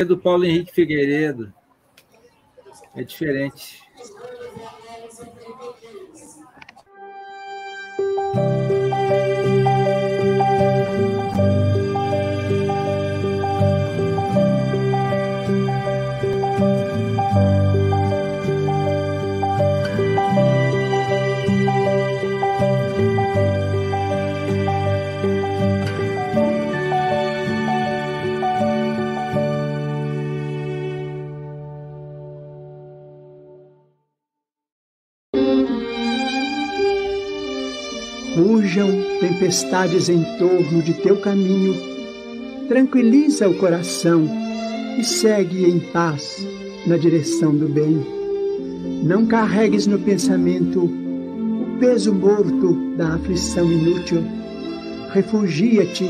do Paulo Henrique Figueiredo. É diferente. Rujam tempestades em torno de teu caminho, tranquiliza o coração e segue em paz na direção do bem. Não carregues no pensamento o peso morto da aflição inútil. Refugia-te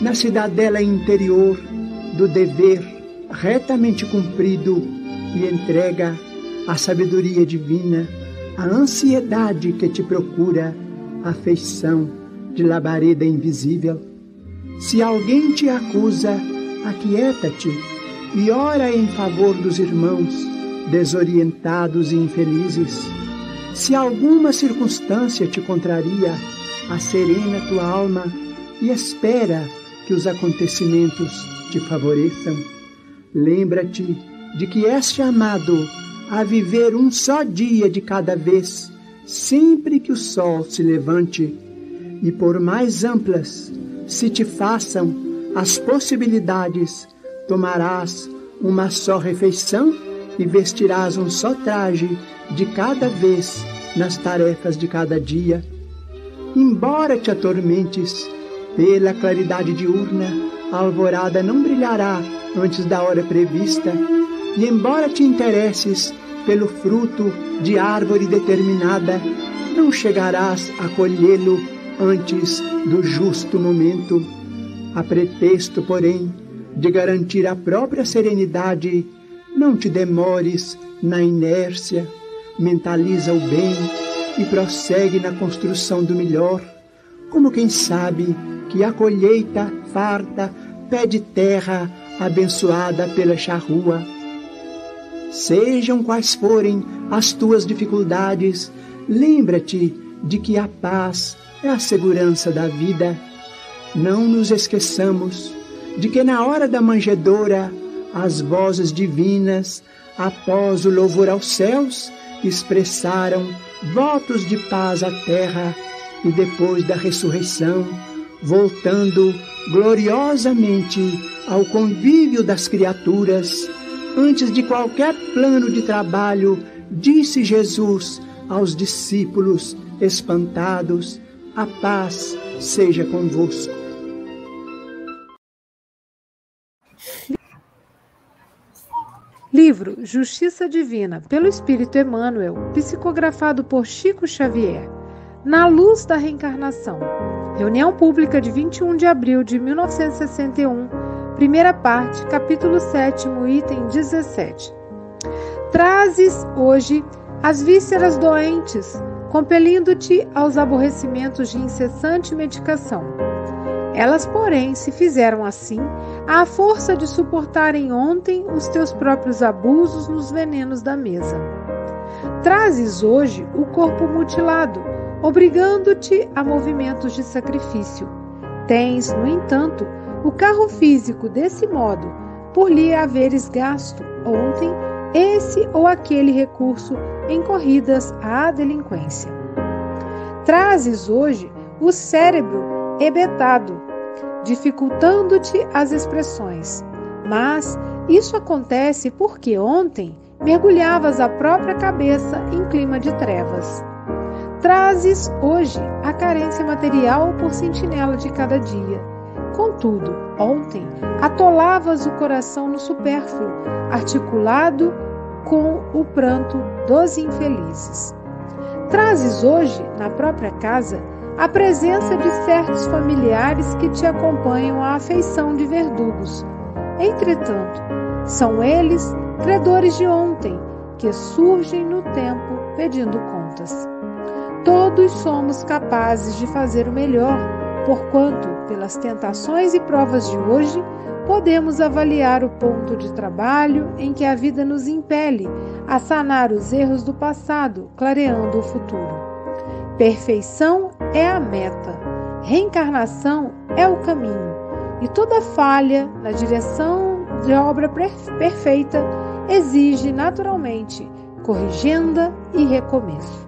na cidadela interior do dever retamente cumprido e entrega a sabedoria divina, a ansiedade que te procura afeição de labareda invisível. Se alguém te acusa, aquieta-te e ora em favor dos irmãos desorientados e infelizes. Se alguma circunstância te contraria, acerena tua alma e espera que os acontecimentos te favoreçam. Lembra-te de que és chamado a viver um só dia de cada vez sempre que o sol se levante, e por mais amplas se te façam as possibilidades, tomarás uma só refeição e vestirás um só traje de cada vez nas tarefas de cada dia. Embora te atormentes pela claridade diurna, a alvorada não brilhará antes da hora prevista, e embora te interesses pelo fruto de árvore determinada, não chegarás a colhê-lo antes do justo momento. A pretexto, porém, de garantir a própria serenidade, não te demores na inércia, mentaliza o bem e prossegue na construção do melhor, como quem sabe que a colheita farta pede terra abençoada pela charrua Sejam quais forem as tuas dificuldades, lembra-te de que a paz é a segurança da vida. Não nos esqueçamos de que na hora da manjedoura, as vozes divinas, após o louvor aos céus, expressaram votos de paz à terra e depois da ressurreição, voltando gloriosamente ao convívio das criaturas, Antes de qualquer plano de trabalho, disse Jesus aos discípulos espantados: A paz seja convosco. Livro Justiça Divina, pelo Espírito Emmanuel, psicografado por Chico Xavier. Na luz da reencarnação. Reunião pública de 21 de abril de 1961 Primeira parte, capítulo 7, item 17. Trazes hoje as vísceras doentes, compelindo-te aos aborrecimentos de incessante medicação. Elas, porém, se fizeram assim à força de suportarem ontem os teus próprios abusos nos venenos da mesa. Trazes hoje o corpo mutilado, obrigando-te a movimentos de sacrifício. Tens, no entanto, o carro físico, desse modo, por lhe haveres gasto ontem esse ou aquele recurso em corridas à delinquência. Trazes hoje o cérebro hebetado, dificultando-te as expressões. Mas isso acontece porque ontem mergulhavas a própria cabeça em clima de trevas. Trazes hoje a carência material por sentinela de cada dia Contudo, ontem atolavas o coração no supérfluo, articulado com o pranto dos infelizes. Trazes hoje, na própria casa, a presença de certos familiares que te acompanham à afeição de verdugos. Entretanto, são eles credores de ontem, que surgem no tempo pedindo contas. Todos somos capazes de fazer o melhor porquanto, pelas tentações e provas de hoje, podemos avaliar o ponto de trabalho em que a vida nos impele a sanar os erros do passado, clareando o futuro. Perfeição é a meta, reencarnação é o caminho, e toda falha na direção de obra perfeita exige naturalmente corrigenda e recomeço.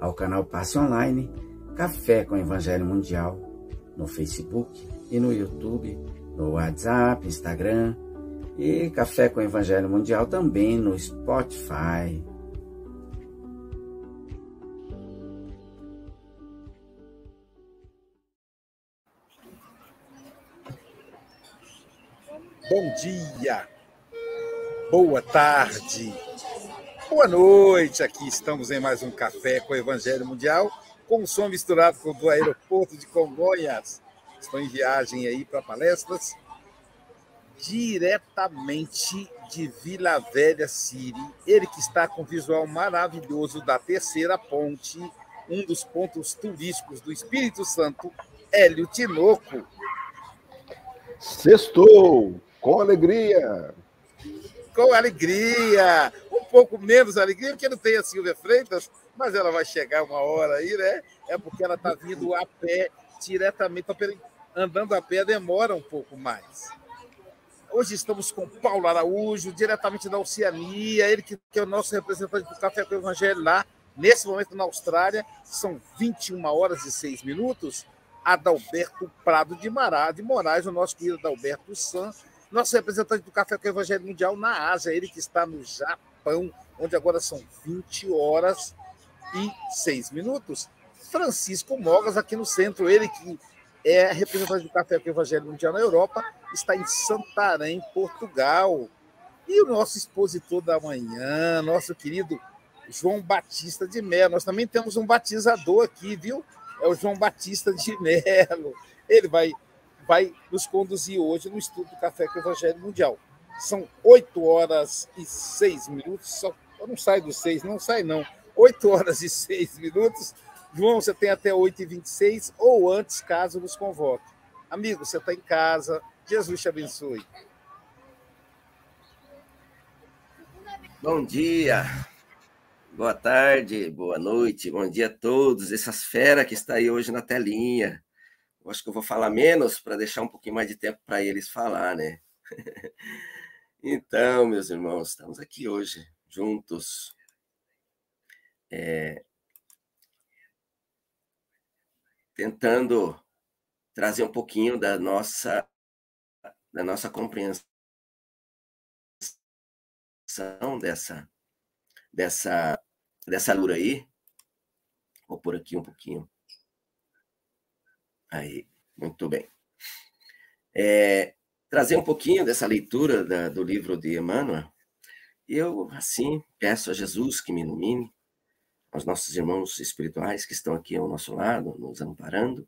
ao canal Passe Online Café com Evangelho Mundial no Facebook e no YouTube, no WhatsApp, Instagram e Café com Evangelho Mundial também no Spotify. Bom dia, boa tarde, Boa noite, aqui estamos em mais um Café com o Evangelho Mundial, com o som misturado com o do aeroporto de Congonhas. Estou em viagem aí para palestras, diretamente de Vila Velha Siri. Ele que está com o visual maravilhoso da terceira ponte, um dos pontos turísticos do Espírito Santo, Hélio Tinoco. Sextou, com alegria. Com alegria pouco menos alegria, porque não tem a Silvia Freitas, mas ela vai chegar uma hora aí, né? É porque ela está vindo a pé diretamente, andando a pé demora um pouco mais. Hoje estamos com Paulo Araújo, diretamente da Oceania, ele que, que é o nosso representante do Café com o Evangelho lá, nesse momento na Austrália, são 21 horas e 6 minutos. Adalberto Prado de Mará, de Moraes, o nosso querido Adalberto San, nosso representante do Café com o Evangelho Mundial na Ásia, ele que está no Japão Japão, onde agora são 20 horas e 6 minutos. Francisco Mogas, aqui no centro, ele que é representante do Café com Evangelho Mundial na Europa, está em Santarém, Portugal. E o nosso expositor da manhã, nosso querido João Batista de Mello. Nós também temos um batizador aqui, viu? É o João Batista de Mello. Ele vai, vai nos conduzir hoje no estudo do Café com Evangelho Mundial. São 8 horas e 6 minutos. Só, eu não saio dos 6, não sai não. 8 horas e 6 minutos. João, você tem até 8 e 26 ou antes, caso nos convoque. Amigo, você está em casa. Jesus te abençoe. Bom dia, boa tarde, boa noite, bom dia a todos. Essas feras que está aí hoje na telinha. Eu acho que eu vou falar menos para deixar um pouquinho mais de tempo para eles falar, né? Então, meus irmãos, estamos aqui hoje juntos. É, tentando trazer um pouquinho da nossa da nossa compreensão dessa dessa dessa lura aí. Vou por aqui um pouquinho. Aí, muito bem. É, trazer um pouquinho dessa leitura da, do livro de Emmanuel. Eu, assim, peço a Jesus que me ilumine, aos nossos irmãos espirituais que estão aqui ao nosso lado, nos amparando,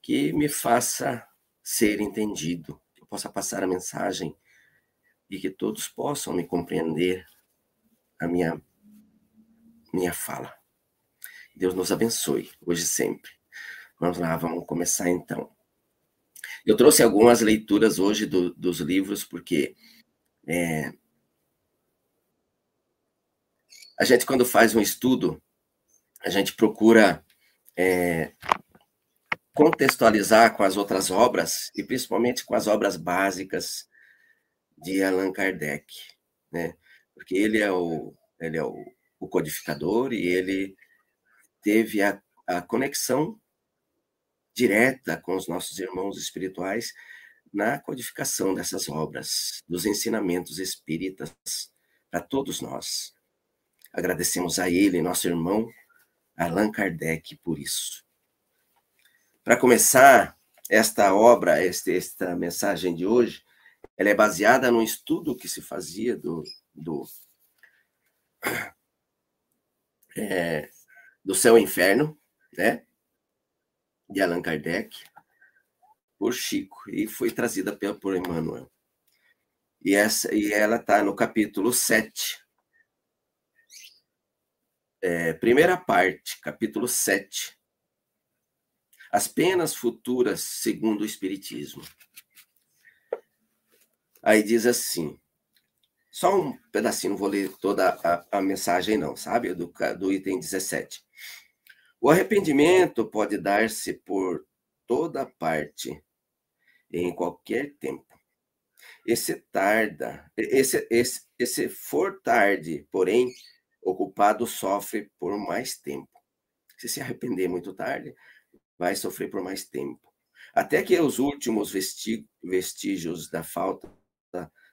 que me faça ser entendido, que eu possa passar a mensagem e que todos possam me compreender a minha, minha fala. Deus nos abençoe, hoje e sempre. Vamos lá, vamos começar então. Eu trouxe algumas leituras hoje do, dos livros, porque é, a gente, quando faz um estudo, a gente procura é, contextualizar com as outras obras, e principalmente com as obras básicas de Allan Kardec, né? Porque ele é o, ele é o, o codificador e ele teve a, a conexão direta com os nossos irmãos espirituais na codificação dessas obras, dos ensinamentos espíritas para todos nós. Agradecemos a ele, nosso irmão Allan Kardec, por isso. Para começar, esta obra, esta mensagem de hoje, ela é baseada no estudo que se fazia do, do, é, do céu e inferno, né? De Allan Kardec, por Chico, e foi trazida por Emmanuel. E, essa, e ela está no capítulo 7. É, primeira parte, capítulo 7. As penas futuras segundo o Espiritismo. Aí diz assim, só um pedacinho, não vou ler toda a, a mensagem, não, sabe? Do, do item 17. O arrependimento pode dar-se por toda parte, em qualquer tempo. Esse tarda, esse, esse, esse for tarde, porém, o culpado sofre por mais tempo. Se se arrepender muito tarde, vai sofrer por mais tempo. Até que os últimos vestígios da falta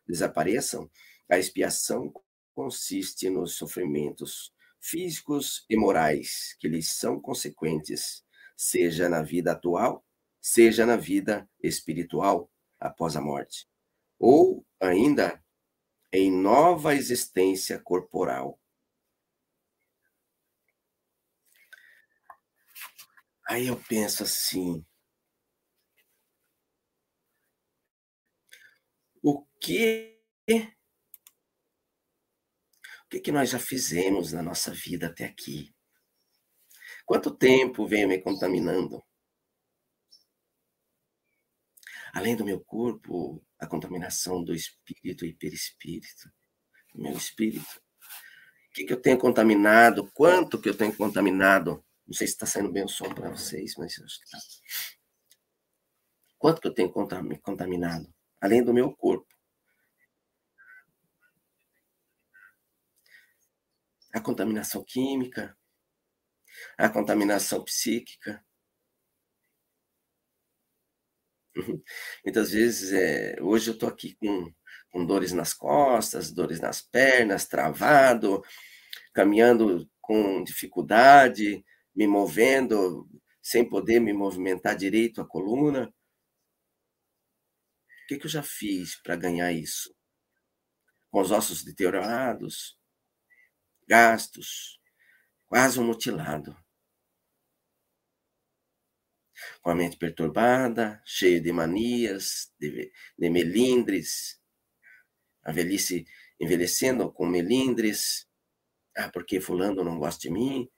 desapareçam, a expiação consiste nos sofrimentos físicos e morais que lhes são consequentes, seja na vida atual, seja na vida espiritual após a morte, ou ainda em nova existência corporal. Aí eu penso assim, o que o que, que nós já fizemos na nossa vida até aqui? Quanto tempo vem me contaminando? Além do meu corpo, a contaminação do espírito e perispírito, do meu espírito. O que, que eu tenho contaminado? Quanto que eu tenho contaminado? Não sei se está saindo bem o som para vocês, mas acho que está. Quanto que eu tenho contaminado? Além do meu corpo. A contaminação química, a contaminação psíquica. Uhum. Muitas vezes, é, hoje eu estou aqui com, com dores nas costas, dores nas pernas, travado, caminhando com dificuldade, me movendo sem poder me movimentar direito a coluna. O que, que eu já fiz para ganhar isso? Com os ossos deteriorados, gastos, quase um mutilado. Com a mente perturbada, cheio de manias, de, de melindres, a velhice envelhecendo com melindres. Ah, porque fulano não gosta de mim?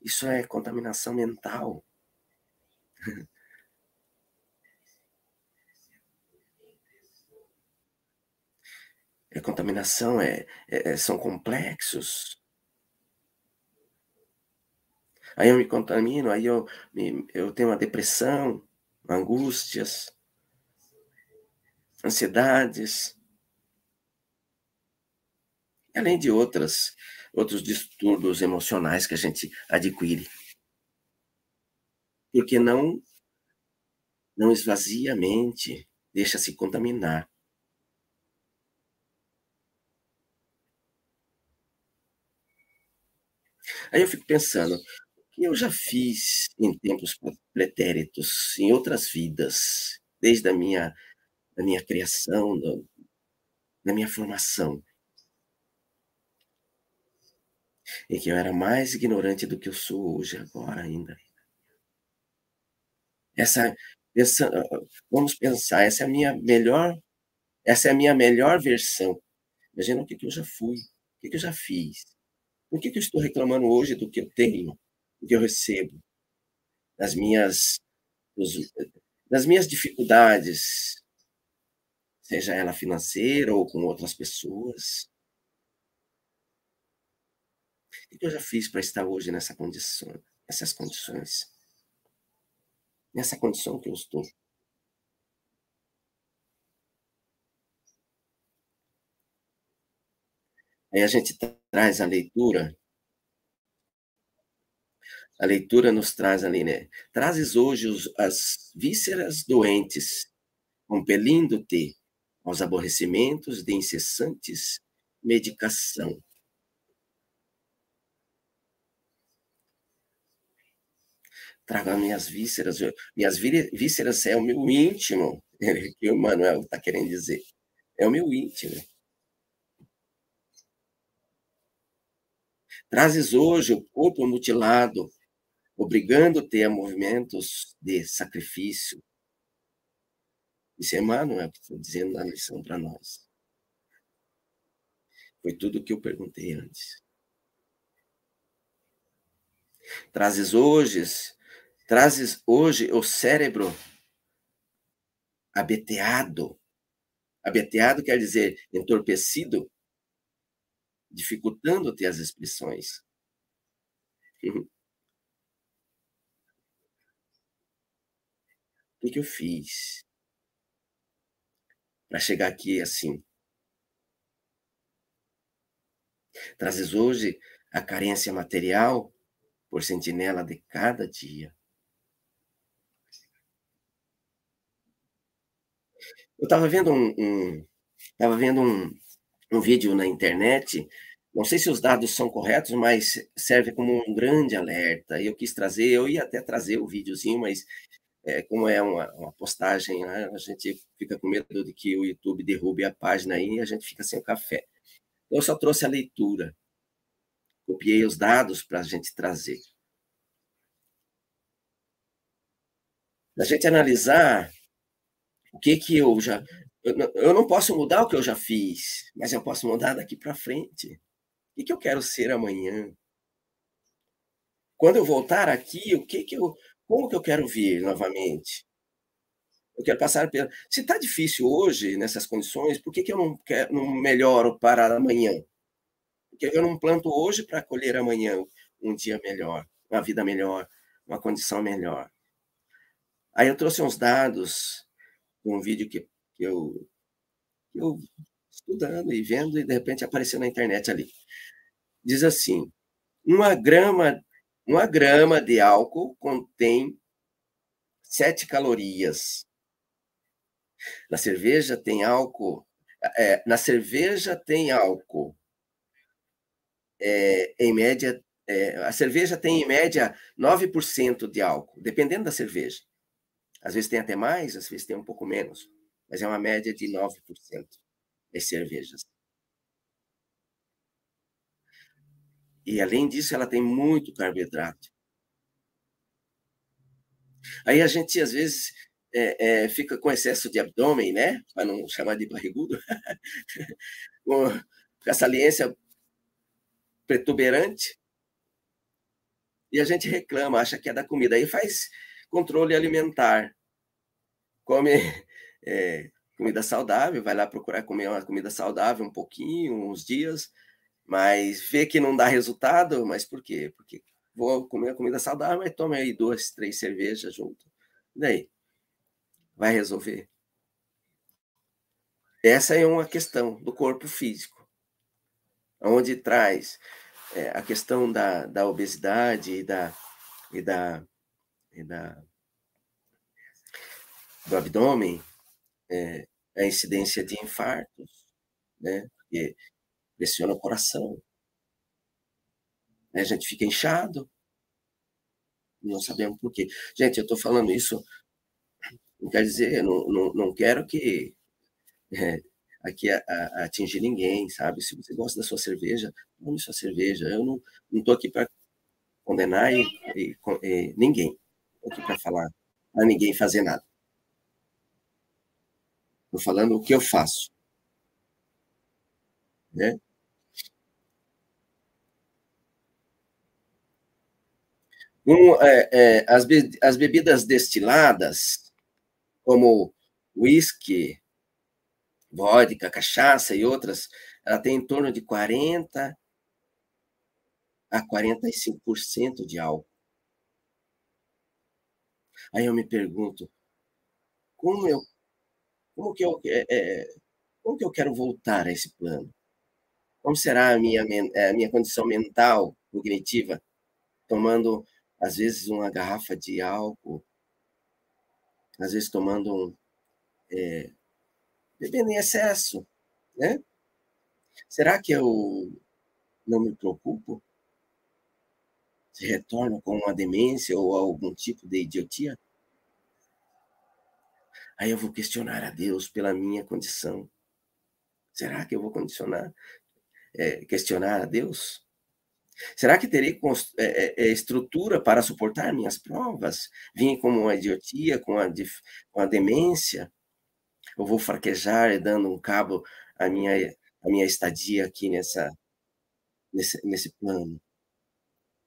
Isso é contaminação mental. a contaminação é, é, é, são complexos. Aí eu me contamino, aí eu, eu tenho uma depressão, angústias, ansiedades, além de outras, outros distúrbios emocionais que a gente adquire. Porque não, não esvazia a mente, deixa se contaminar. Aí eu fico pensando, o que eu já fiz em tempos pretéritos, em outras vidas, desde a minha, a minha criação, do, da minha formação, em que eu era mais ignorante do que eu sou hoje, agora ainda. Essa, essa, vamos pensar, essa é a minha melhor, essa é a minha melhor versão. Imagina o que, que eu já fui, o que, que eu já fiz. Por que, que eu estou reclamando hoje do que eu tenho, do que eu recebo, das minhas, dos, das minhas dificuldades, seja ela financeira ou com outras pessoas? O que eu já fiz para estar hoje nessa condição, nessas condições? Nessa condição que eu estou. Aí a gente traz a leitura. A leitura nos traz ali, né? Trazes hoje os, as vísceras doentes, compelindo-te aos aborrecimentos de incessantes medicação. trago as minhas vísceras. Minhas vísceras é o meu íntimo, que o Manuel está querendo dizer. É o meu íntimo. Trazes hoje o corpo mutilado, obrigando-te a movimentos de sacrifício. Isso é Emmanuel que está dizendo na lição para nós. Foi tudo o que eu perguntei antes. Trazes hoje, trazes hoje o cérebro abeteado. Abeteado quer dizer entorpecido, dificultando-te as expressões. O que, eu fiz para chegar aqui assim? Trazes hoje a carência material por sentinela de cada dia. Eu estava vendo um, um vendo um, um vídeo na internet. Não sei se os dados são corretos, mas serve como um grande alerta. Eu quis trazer, eu ia até trazer o videozinho, mas é, como é uma, uma postagem, né, a gente fica com medo de que o YouTube derrube a página aí e a gente fica sem o café. Eu só trouxe a leitura. Copiei os dados para a gente trazer. A gente analisar o que que eu já eu não posso mudar o que eu já fiz, mas eu posso mudar daqui para frente. O que, que eu quero ser amanhã? Quando eu voltar aqui, o que que eu, como que eu quero vir novamente? Eu quero passar pela. Se está difícil hoje nessas condições, por que, que eu não, quero, não melhoro para amanhã? Porque eu não planto hoje para colher amanhã um dia melhor, uma vida melhor, uma condição melhor. Aí eu trouxe uns dados um vídeo que que eu, que eu estudando e vendo, e de repente apareceu na internet ali. Diz assim: uma grama, uma grama de álcool contém sete calorias. Na cerveja tem álcool. É, na cerveja tem álcool. É, em média, é, a cerveja tem em média 9% de álcool, dependendo da cerveja. Às vezes tem até mais, às vezes tem um pouco menos mas é uma média de 9% das cervejas. E além disso, ela tem muito carboidrato. Aí a gente, às vezes, é, é, fica com excesso de abdômen, né? Para não chamar de barrigudo. com a saliência protuberante. E a gente reclama, acha que é da comida. Aí faz controle alimentar. Come é, comida saudável, vai lá procurar comer uma comida saudável um pouquinho, uns dias, mas vê que não dá resultado, mas por quê? Porque vou comer a comida saudável, mas tome aí duas, três cervejas junto. E daí? Vai resolver? Essa é uma questão do corpo físico, onde traz é, a questão da, da obesidade e da, e da, e da do abdômen, é, a incidência de infartos, né? Porque pressiona o coração. Né? A gente fica inchado, não sabemos por quê. Gente, eu estou falando isso, não quer dizer, não, não, não quero que é, aqui a, a, atingir ninguém, sabe? Se você gosta da sua cerveja, tome sua cerveja. Eu não estou aqui para condenar e, e, e ninguém. Estou aqui para falar a ninguém fazer nada. Estou falando o que eu faço. Né? Um, é, é, as, be as bebidas destiladas, como whisky, vodka, cachaça e outras, ela tem em torno de 40 a 45% de álcool. Aí eu me pergunto, como eu como que eu, é, é, como que eu quero voltar a esse plano? Como será a minha, a minha condição mental, cognitiva, tomando, às vezes, uma garrafa de álcool, às vezes tomando um. É, bebendo em excesso, né? Será que eu não me preocupo? se retornam com uma demência ou algum tipo de idiotia? Aí eu vou questionar a Deus pela minha condição. Será que eu vou condicionar, é, questionar a Deus? Será que terei é, é, estrutura para suportar minhas provas? Vim com uma idiotia, com a, com a demência? Eu vou fraquejar dando um cabo à minha, à minha estadia aqui nessa, nesse, nesse plano?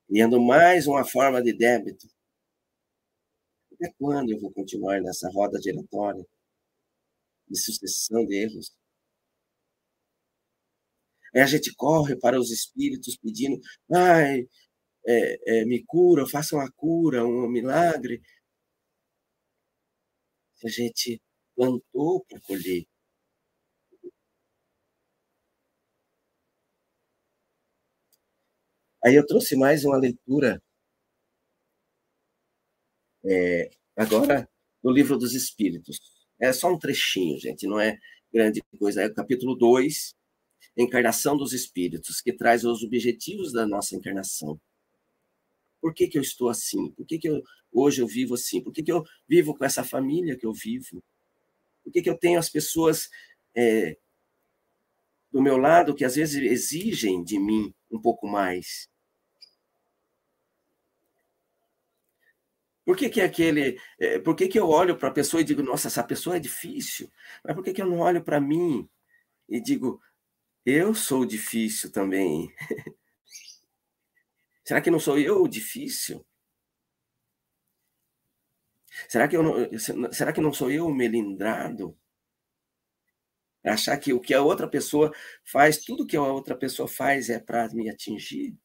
Criando mais uma forma de débito até quando eu vou continuar nessa roda giratória de sucessão de erros? Aí a gente corre para os espíritos pedindo, ai, é, é, me cura, faça uma cura, um milagre. A gente plantou para colher. Aí eu trouxe mais uma leitura é, agora, no livro dos Espíritos. É só um trechinho, gente, não é grande coisa. É o capítulo 2, Encarnação dos Espíritos, que traz os objetivos da nossa encarnação. Por que, que eu estou assim? Por que, que eu, hoje eu vivo assim? Por que, que eu vivo com essa família que eu vivo? Por que, que eu tenho as pessoas é, do meu lado que às vezes exigem de mim um pouco mais? Por que, que aquele. É, por que, que eu olho para a pessoa e digo, nossa, essa pessoa é difícil? Mas por que, que eu não olho para mim e digo, eu sou difícil também? Será que não sou eu o difícil? Será que, eu não, será que não sou eu o melindrado? Achar que o que a outra pessoa faz, tudo que a outra pessoa faz é para me atingir?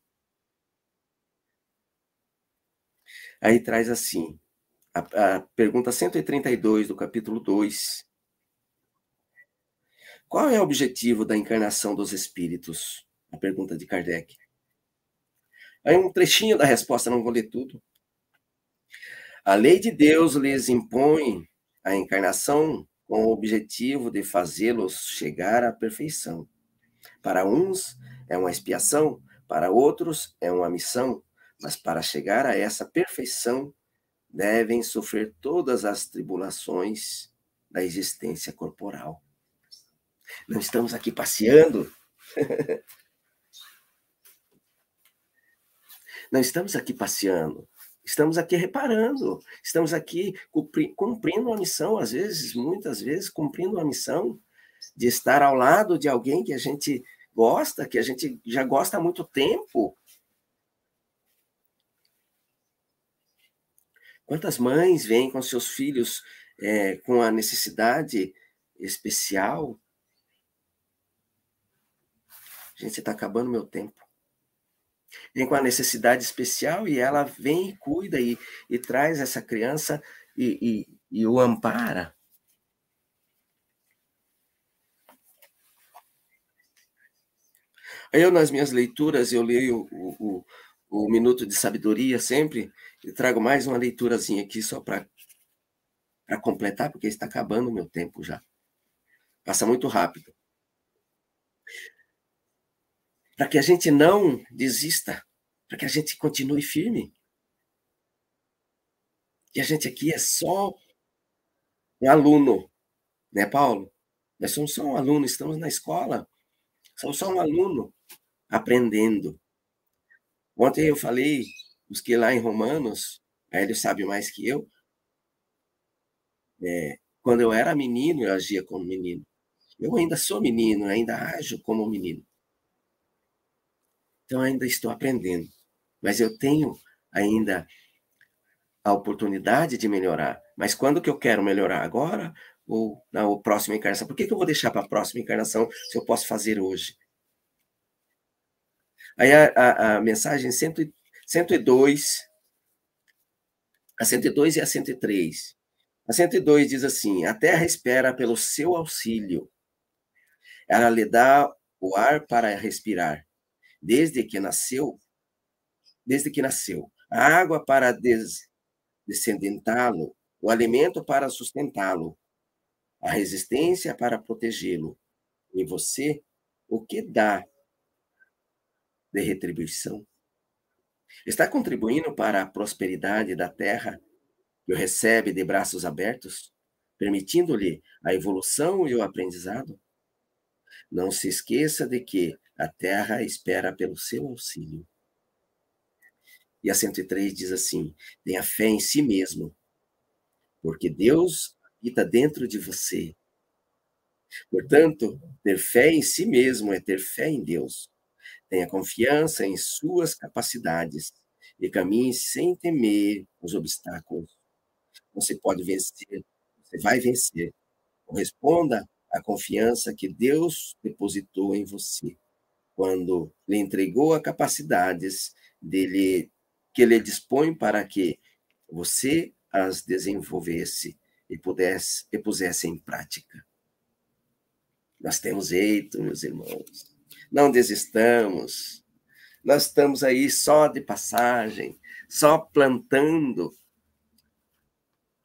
Aí traz assim, a, a pergunta 132 do capítulo 2. Qual é o objetivo da encarnação dos espíritos? A pergunta de Kardec. Aí um trechinho da resposta, não vou ler tudo. A lei de Deus lhes impõe a encarnação com o objetivo de fazê-los chegar à perfeição. Para uns é uma expiação, para outros é uma missão, mas para chegar a essa perfeição, devem sofrer todas as tribulações da existência corporal. Não estamos aqui passeando. Não estamos aqui passeando. Estamos aqui reparando. Estamos aqui cumprindo uma missão, às vezes, muitas vezes, cumprindo uma missão de estar ao lado de alguém que a gente gosta, que a gente já gosta há muito tempo, Quantas mães vêm com seus filhos é, com a necessidade especial? Gente, está acabando meu tempo. Vem com a necessidade especial e ela vem e cuida e, e traz essa criança e, e, e o ampara. Eu, nas minhas leituras, eu leio o, o, o Minuto de Sabedoria sempre, e trago mais uma leiturazinha aqui só para completar, porque está acabando o meu tempo já. Passa muito rápido. Para que a gente não desista, para que a gente continue firme. E a gente aqui é só um aluno, né, Paulo? Nós somos só um aluno, estamos na escola. Somos só um aluno aprendendo. Ontem eu falei, busquei lá em Romanos, ele sabe mais que eu. É, quando eu era menino, eu agia como menino. Eu ainda sou menino, ainda ajo como menino. Então ainda estou aprendendo. Mas eu tenho ainda a oportunidade de melhorar. Mas quando que eu quero melhorar? Agora ou na próxima encarnação? Por que, que eu vou deixar para a próxima encarnação se eu posso fazer hoje? Aí a, a, a mensagem 102, a 102 e a 103. A 102 diz assim: A terra espera pelo seu auxílio. Ela lhe dá o ar para respirar, desde que nasceu, desde que nasceu. A água para des, descendentá-lo, o alimento para sustentá-lo, a resistência para protegê-lo. E você, o que dá de retribuição. Está contribuindo para a prosperidade da terra que o recebe de braços abertos, permitindo-lhe a evolução e o aprendizado? Não se esqueça de que a terra espera pelo seu auxílio. E a 103 diz assim: tenha fé em si mesmo, porque Deus habita dentro de você. Portanto, ter fé em si mesmo é ter fé em Deus. Tenha confiança em suas capacidades e caminhe sem temer os obstáculos. Você pode vencer, você vai vencer. Corresponda à confiança que Deus depositou em você quando lhe entregou as capacidades dele que ele dispõe para que você as desenvolvesse e pudesse e pusesse em prática. Nós temos jeito, meus irmãos. Não desistamos. Nós estamos aí só de passagem, só plantando.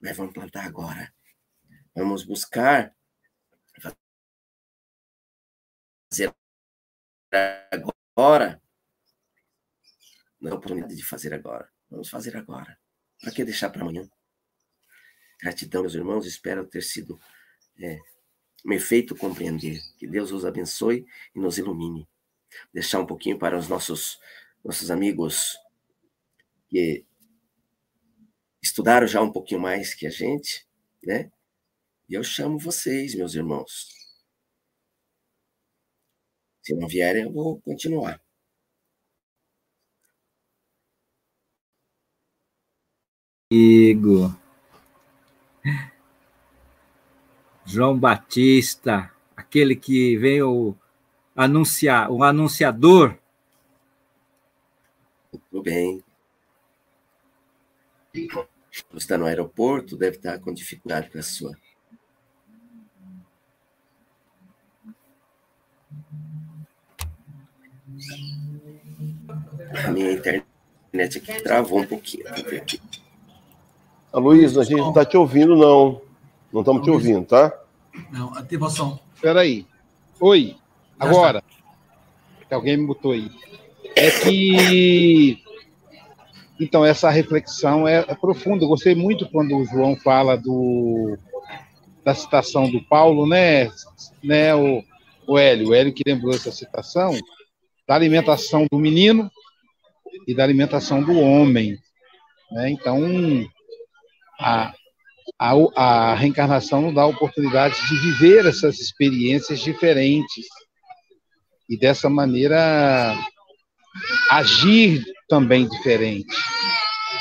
Mas vamos plantar agora. Vamos buscar fazer agora. Não oportunidade de fazer agora. Vamos fazer agora. Para que deixar para amanhã? Gratidão, meus irmãos. Espero ter sido é, me feito compreender. Que Deus os abençoe e nos ilumine. Deixar um pouquinho para os nossos, nossos amigos que estudaram já um pouquinho mais que a gente, né? E eu chamo vocês, meus irmãos. Se não vierem, eu vou continuar. Amigo. João Batista, aquele que veio anunciar, o anunciador. Tudo bem. Você está no aeroporto, deve estar com dificuldade com a sua. A minha internet aqui travou um pouquinho. A Luísa, a gente não está te ouvindo, não. Não estamos te ouvindo, tá? Não, ativação. Espera aí. Oi. Agora. Alguém me botou aí. É que. Então, essa reflexão é, é profunda. Eu gostei muito quando o João fala do, da citação do Paulo, né, né o, o Hélio? O Hélio que lembrou essa citação da alimentação do menino e da alimentação do homem. Né? Então, a, a, a reencarnação nos dá a oportunidade de viver essas experiências diferentes e dessa maneira agir também diferente.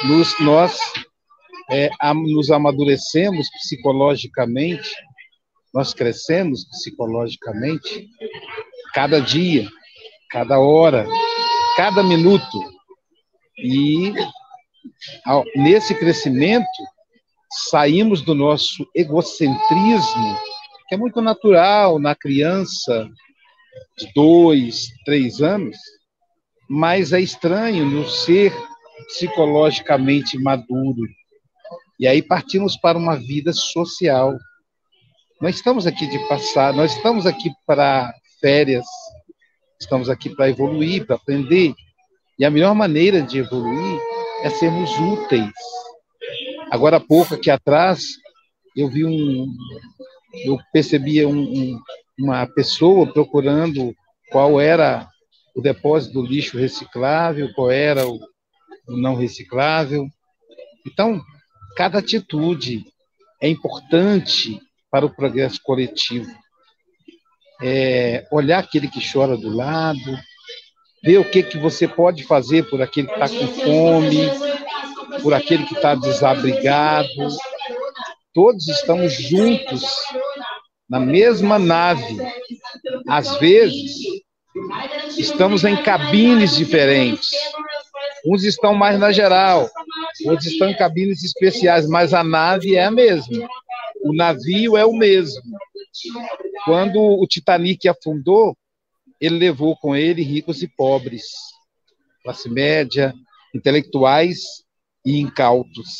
Nos, nós é, nos amadurecemos psicologicamente, nós crescemos psicologicamente cada dia, cada hora, cada minuto. E ao, nesse crescimento, saímos do nosso egocentrismo, que é muito natural na criança de dois, três anos, mas é estranho no ser psicologicamente maduro. E aí partimos para uma vida social. Nós estamos aqui de passar, nós estamos aqui para férias, estamos aqui para evoluir, para aprender. E a melhor maneira de evoluir é sermos úteis Agora há pouco, aqui atrás, eu vi um. Eu percebi um, um, uma pessoa procurando qual era o depósito do lixo reciclável, qual era o, o não reciclável. Então, cada atitude é importante para o progresso coletivo. É, olhar aquele que chora do lado, ver o que, que você pode fazer por aquele que está com fome, por aquele que está desabrigado. Todos estamos juntos na mesma nave. Às vezes, estamos em cabines diferentes. Uns estão mais na geral, outros estão em cabines especiais, mas a nave é a mesma. O navio é o mesmo. Quando o Titanic afundou, ele levou com ele ricos e pobres, classe média, intelectuais e incautos.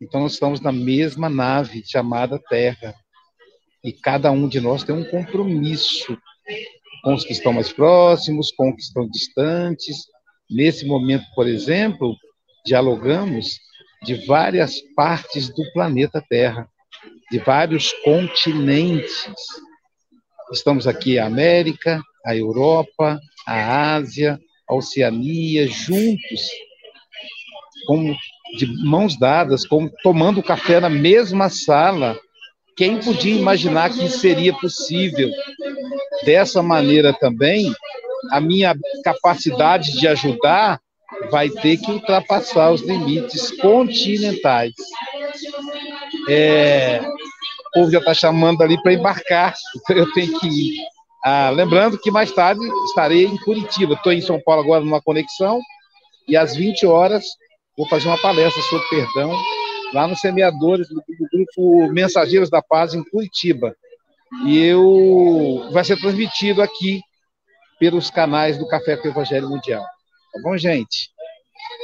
Então, nós estamos na mesma nave chamada Terra. E cada um de nós tem um compromisso com os que estão mais próximos, com os que estão distantes, Nesse momento, por exemplo, dialogamos de várias partes do planeta Terra, de vários continentes. Estamos aqui a América, a Europa, a Ásia, a Oceania, juntos, como de mãos dadas, como tomando café na mesma sala. Quem podia imaginar que seria possível? Dessa maneira também, a minha capacidade de ajudar vai ter que ultrapassar os limites continentais. É, o povo já está chamando ali para embarcar, então eu tenho que ir. Ah, lembrando que mais tarde estarei em Curitiba. Estou em São Paulo agora numa conexão e às 20 horas vou fazer uma palestra sobre perdão lá nos semeadores do, do grupo Mensageiros da Paz em Curitiba. E eu vai ser transmitido aqui pelos canais do Café com o Evangelho Mundial. Tá bom, gente?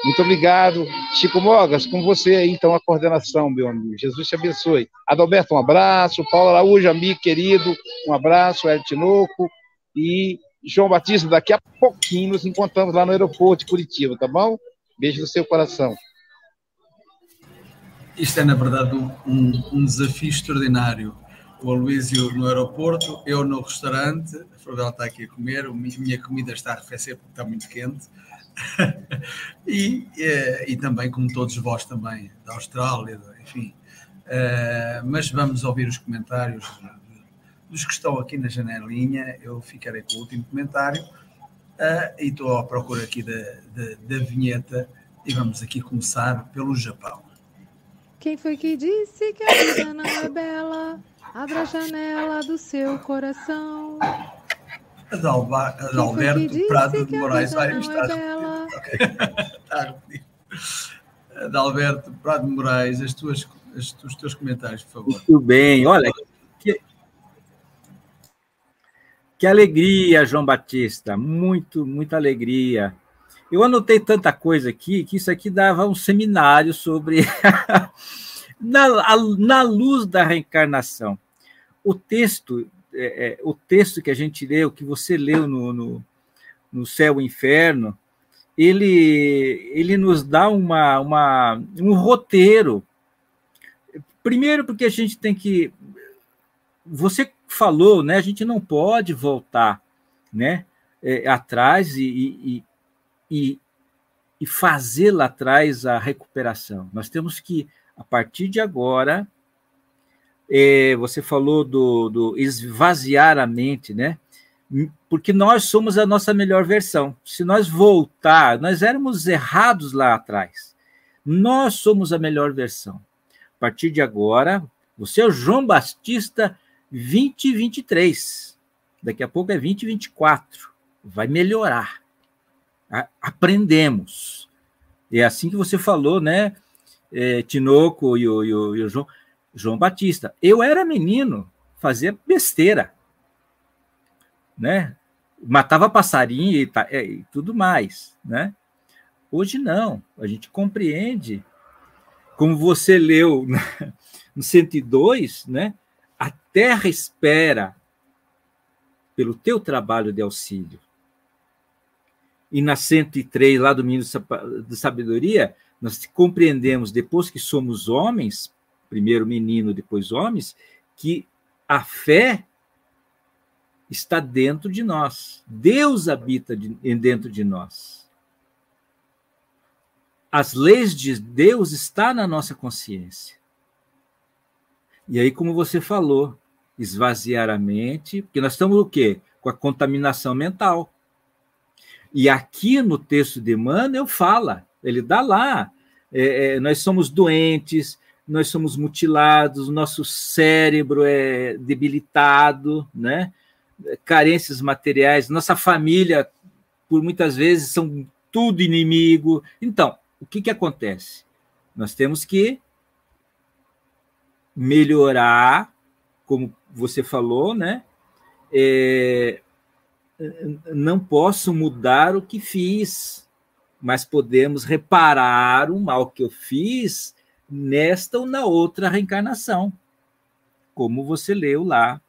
Muito obrigado. Chico Mogas, com você aí, então, a coordenação, meu amigo. Jesus te abençoe. Adalberto, um abraço. Paulo Araújo, amigo querido, um abraço. El Tinoco e João Batista, daqui a pouquinho nos encontramos lá no aeroporto de Curitiba, tá bom? Beijo no seu coração. Isto é, na verdade, um, um desafio extraordinário. O Aloísio no aeroporto, eu no restaurante, a Florela está aqui a comer, a minha comida está a arrefecer porque está muito quente. e, e, e, também, como todos vós também, da Austrália, enfim. Uh, mas vamos ouvir os comentários dos que estão aqui na janelinha. Eu ficarei com o último comentário uh, e estou à procura aqui da, da, da vinheta e vamos aqui começar pelo Japão. Quem foi que disse que a vida não é bela? Abra a janela do seu coração. Adalba, Adalberto Prado de Moraes vai estar. É okay. Adalberto Prado de Moraes, as tuas, as, os teus comentários, por favor. Muito bem, olha. Que, que alegria, João Batista, muito, muita alegria. Eu anotei tanta coisa aqui que isso aqui dava um seminário sobre na, a, na luz da reencarnação. O texto é, é, o texto que a gente leu, que você leu no, no, no Céu e Inferno, ele, ele nos dá uma, uma, um roteiro. Primeiro, porque a gente tem que. Você falou, né? A gente não pode voltar né, é, atrás e, e, e, e fazer lá atrás a recuperação. Nós temos que, a partir de agora, é, você falou do, do esvaziar a mente, né? Porque nós somos a nossa melhor versão. Se nós voltar, nós éramos errados lá atrás. Nós somos a melhor versão. A partir de agora, você é o João Batista 2023. Daqui a pouco é 2024. Vai melhorar. Aprendemos. É assim que você falou, né? É, Tinoco e o, e o, e o João João Batista. Eu era menino, fazia besteira, né? Matava passarinho e, é, e tudo mais, né? Hoje não, a gente compreende, como você leu no 102, né? A terra espera pelo teu trabalho de auxílio. E na 103, lá do Menino de Sabedoria, nós compreendemos, depois que somos homens, primeiro menino, depois homens, que a fé está dentro de nós. Deus habita dentro de nós. As leis de Deus estão na nossa consciência. E aí, como você falou, esvaziar a mente, porque nós estamos o quê? Com a contaminação mental. E aqui no texto de Emmanuel fala, ele dá lá, é, é, nós somos doentes, nós somos mutilados, nosso cérebro é debilitado, né? carências materiais, nossa família, por muitas vezes, são tudo inimigo. Então, o que, que acontece? Nós temos que melhorar, como você falou, né? É, não posso mudar o que fiz, mas podemos reparar o mal que eu fiz nesta ou na outra reencarnação, como você leu lá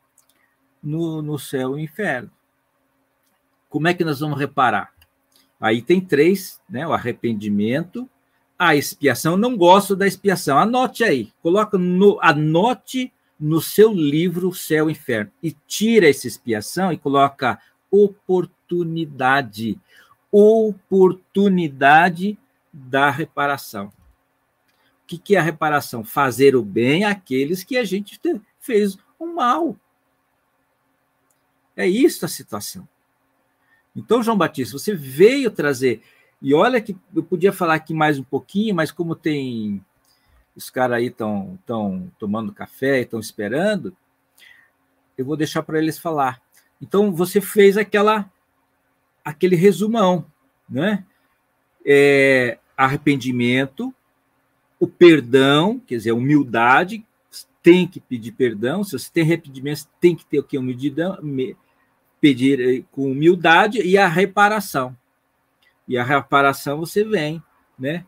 no, no céu e inferno. Como é que nós vamos reparar? Aí tem três, né? O arrependimento, a expiação. Não gosto da expiação. Anote aí, coloca no, anote no seu livro Céu e Inferno e tira essa expiação e coloca oportunidade, oportunidade da reparação. O que, que é a reparação? Fazer o bem àqueles que a gente fez o mal. É isso a situação. Então, João Batista, você veio trazer. E olha que eu podia falar aqui mais um pouquinho, mas como tem. Os caras aí estão tão tomando café, estão esperando, eu vou deixar para eles falar. Então, você fez aquela aquele resumão, né? É, arrependimento, o perdão, quer dizer, humildade, tem que pedir perdão. Se você tem arrependimento, tem que ter o que? Humildade, pedir eh, com humildade e a reparação. E a reparação você vem, né?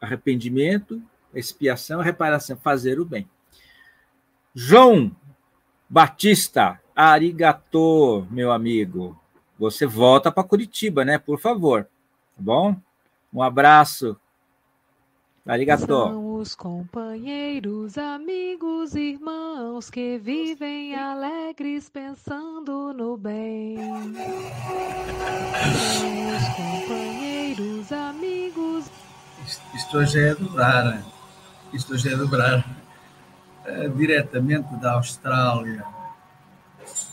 Arrependimento, expiação, reparação, fazer o bem. João Batista, arigato, meu amigo. Você volta para Curitiba, né? Por favor. Tá bom? Um abraço. Arigato. São os companheiros, amigos, irmãos que vivem alegres pensando no bem. São os companheiros, amigos. Isto hoje é dobrar. Isto hoje é dobrar. Uh, diretamente da Austrália,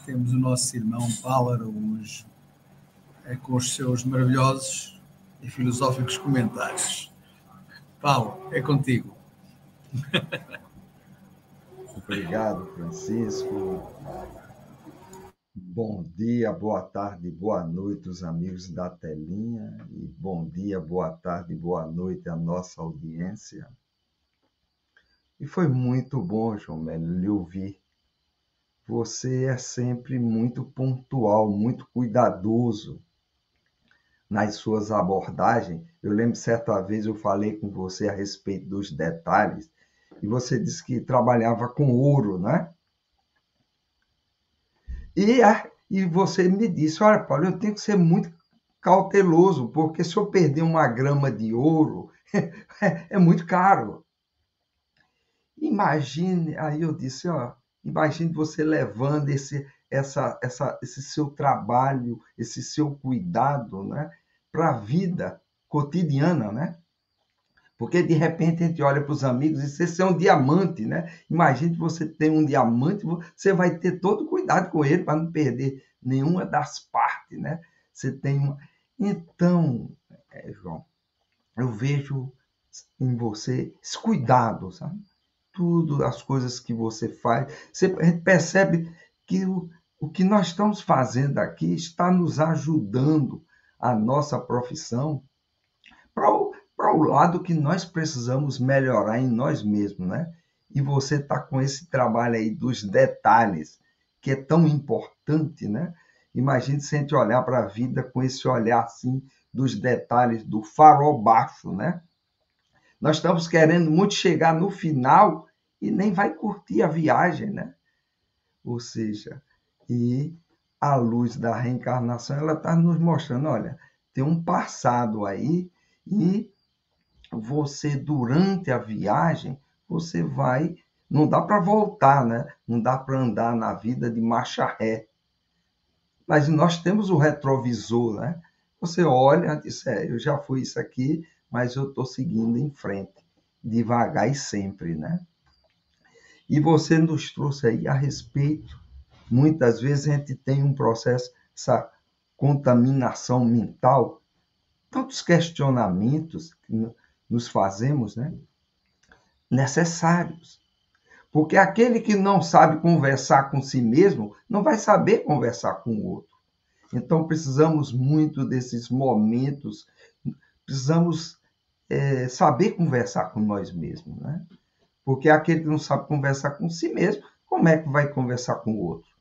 temos o nosso irmão Paulo Araújo, é, com os seus maravilhosos e filosóficos comentários. Paulo, é contigo. Obrigado, Francisco. Bom dia, boa tarde, boa noite, os amigos da telinha. E bom dia, boa tarde, boa noite, a nossa audiência. E foi muito bom, João Melo, lhe ouvir. Você é sempre muito pontual, muito cuidadoso nas suas abordagens. Eu lembro certa vez eu falei com você a respeito dos detalhes e você disse que trabalhava com ouro, né? E, e você me disse, olha, Paulo, eu tenho que ser muito cauteloso, porque se eu perder uma grama de ouro, é, muito caro. Imagine, aí eu disse, ó, imagine você levando esse, essa, essa, esse seu trabalho, esse seu cuidado, né, para a vida cotidiana, né? Porque de repente a gente olha para os amigos e esse é um diamante, né? Imagine que você tem um diamante, você vai ter todo cuidado com ele para não perder nenhuma das partes, né? Você tem uma... Então, é, João, eu vejo em você esse cuidado, sabe? Tudo, as coisas que você faz, você, percebe que o, o que nós estamos fazendo aqui está nos ajudando a nossa profissão para o, para o lado que nós precisamos melhorar em nós mesmos, né? E você está com esse trabalho aí dos detalhes, que é tão importante, né? Imagine se a gente olhar para a vida com esse olhar assim dos detalhes do farol baixo, né? Nós estamos querendo muito chegar no final e nem vai curtir a viagem, né? Ou seja, e a luz da reencarnação ela está nos mostrando, olha, tem um passado aí e você durante a viagem você vai, não dá para voltar, né? Não dá para andar na vida de marcha ré. Mas nós temos o retrovisor, né? Você olha diz, é, eu já fui isso aqui, mas eu estou seguindo em frente, devagar e sempre, né? E você nos trouxe aí a respeito Muitas vezes a gente tem um processo, essa contaminação mental, tantos questionamentos que nos fazemos, né? Necessários. Porque aquele que não sabe conversar com si mesmo não vai saber conversar com o outro. Então precisamos muito desses momentos, precisamos é, saber conversar com nós mesmos, né? Porque aquele que não sabe conversar com si mesmo, como é que vai conversar com o outro?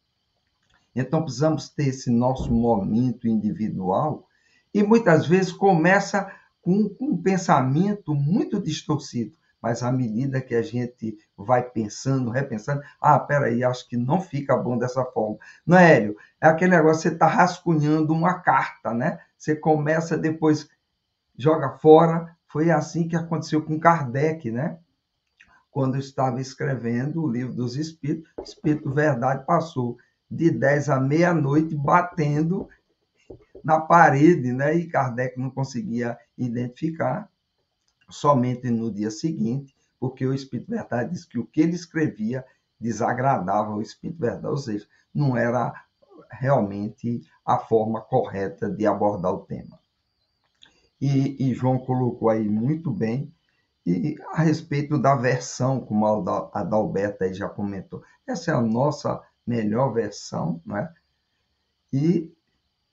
Então precisamos ter esse nosso momento individual e muitas vezes começa com, com um pensamento muito distorcido, mas à medida que a gente vai pensando, repensando, ah, peraí, acho que não fica bom dessa forma. Não é, Hélio? É aquele negócio, você está rascunhando uma carta, né? Você começa, depois joga fora. Foi assim que aconteceu com Kardec, né? Quando estava escrevendo o livro dos Espíritos, Espírito Verdade passou de 10 à meia-noite batendo na parede, né? E Kardec não conseguia identificar somente no dia seguinte, porque o Espírito Verdade disse que o que ele escrevia desagradava o Espírito Verdade, ou seja, não era realmente a forma correta de abordar o tema. E, e João colocou aí muito bem, e a respeito da versão, como a Adalberto aí já comentou, essa é a nossa melhor versão, né? E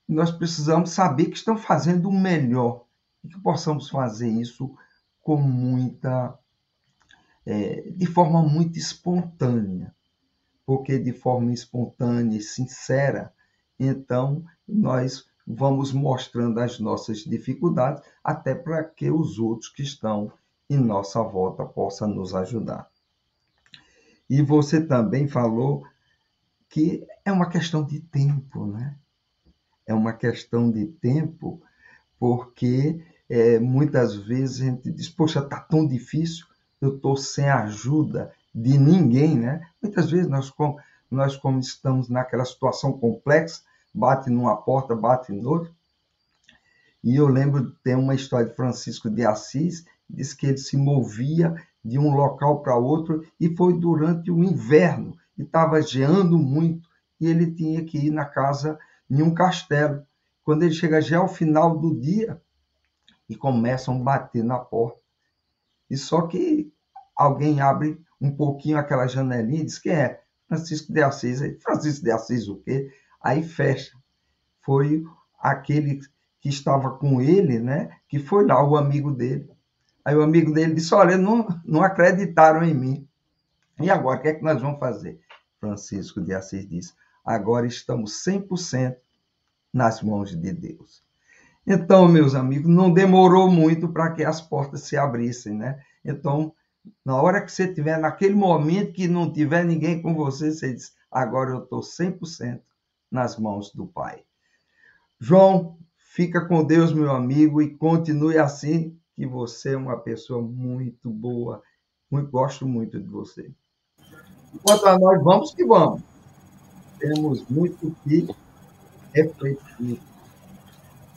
nós precisamos saber que estão fazendo o melhor e que possamos fazer isso com muita, é, de forma muito espontânea, porque de forma espontânea e sincera, então nós vamos mostrando as nossas dificuldades até para que os outros que estão em nossa volta possam nos ajudar. E você também falou que é uma questão de tempo, né? É uma questão de tempo, porque é, muitas vezes a gente diz, poxa, está tão difícil, eu estou sem ajuda de ninguém, né? Muitas vezes nós, como, nós, como estamos naquela situação complexa, bate numa porta, bate em outra. E eu lembro, tem uma história de Francisco de Assis, diz que ele se movia de um local para outro e foi durante o inverno, e estava geando muito, e ele tinha que ir na casa, em um castelo. Quando ele chega já ao final do dia, e começam a bater na porta. E só que alguém abre um pouquinho aquela janelinha e diz que é Francisco de Assis. Aí, Francisco de Assis o quê? Aí fecha. Foi aquele que estava com ele, né? Que foi lá, o amigo dele. Aí o amigo dele disse, olha, não, não acreditaram em mim. E agora, o que é que nós vamos fazer? Francisco de Assis disse, agora estamos 100% nas mãos de Deus. Então, meus amigos, não demorou muito para que as portas se abrissem, né? Então, na hora que você tiver, naquele momento que não tiver ninguém com você, você diz: agora eu estou 100% nas mãos do Pai. João, fica com Deus, meu amigo, e continue assim, que você é uma pessoa muito boa. Muito, gosto muito de você. Enquanto a nós, vamos que vamos. Temos muito que refletir.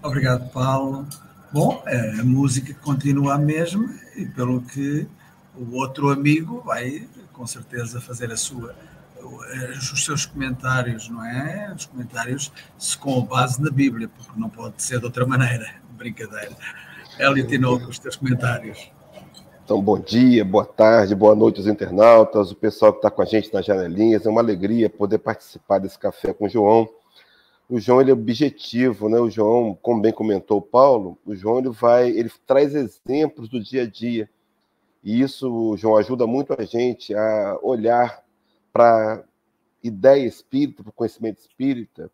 Obrigado, Paulo. Bom, é, a música continua a mesma e pelo que o outro amigo vai com certeza fazer a sua os seus comentários, não é? Os comentários com base na Bíblia, porque não pode ser de outra maneira. Brincadeira. Hélio Tinoco, os teus comentários. Então, bom dia, boa tarde, boa noite aos internautas, o pessoal que está com a gente nas janelinhas. É uma alegria poder participar desse café com o João o João ele é objetivo, né? O João, como bem comentou o Paulo, o João ele vai, ele traz exemplos do dia a dia. E isso, João, ajuda muito a gente a olhar para ideia espírita, para o conhecimento espírita,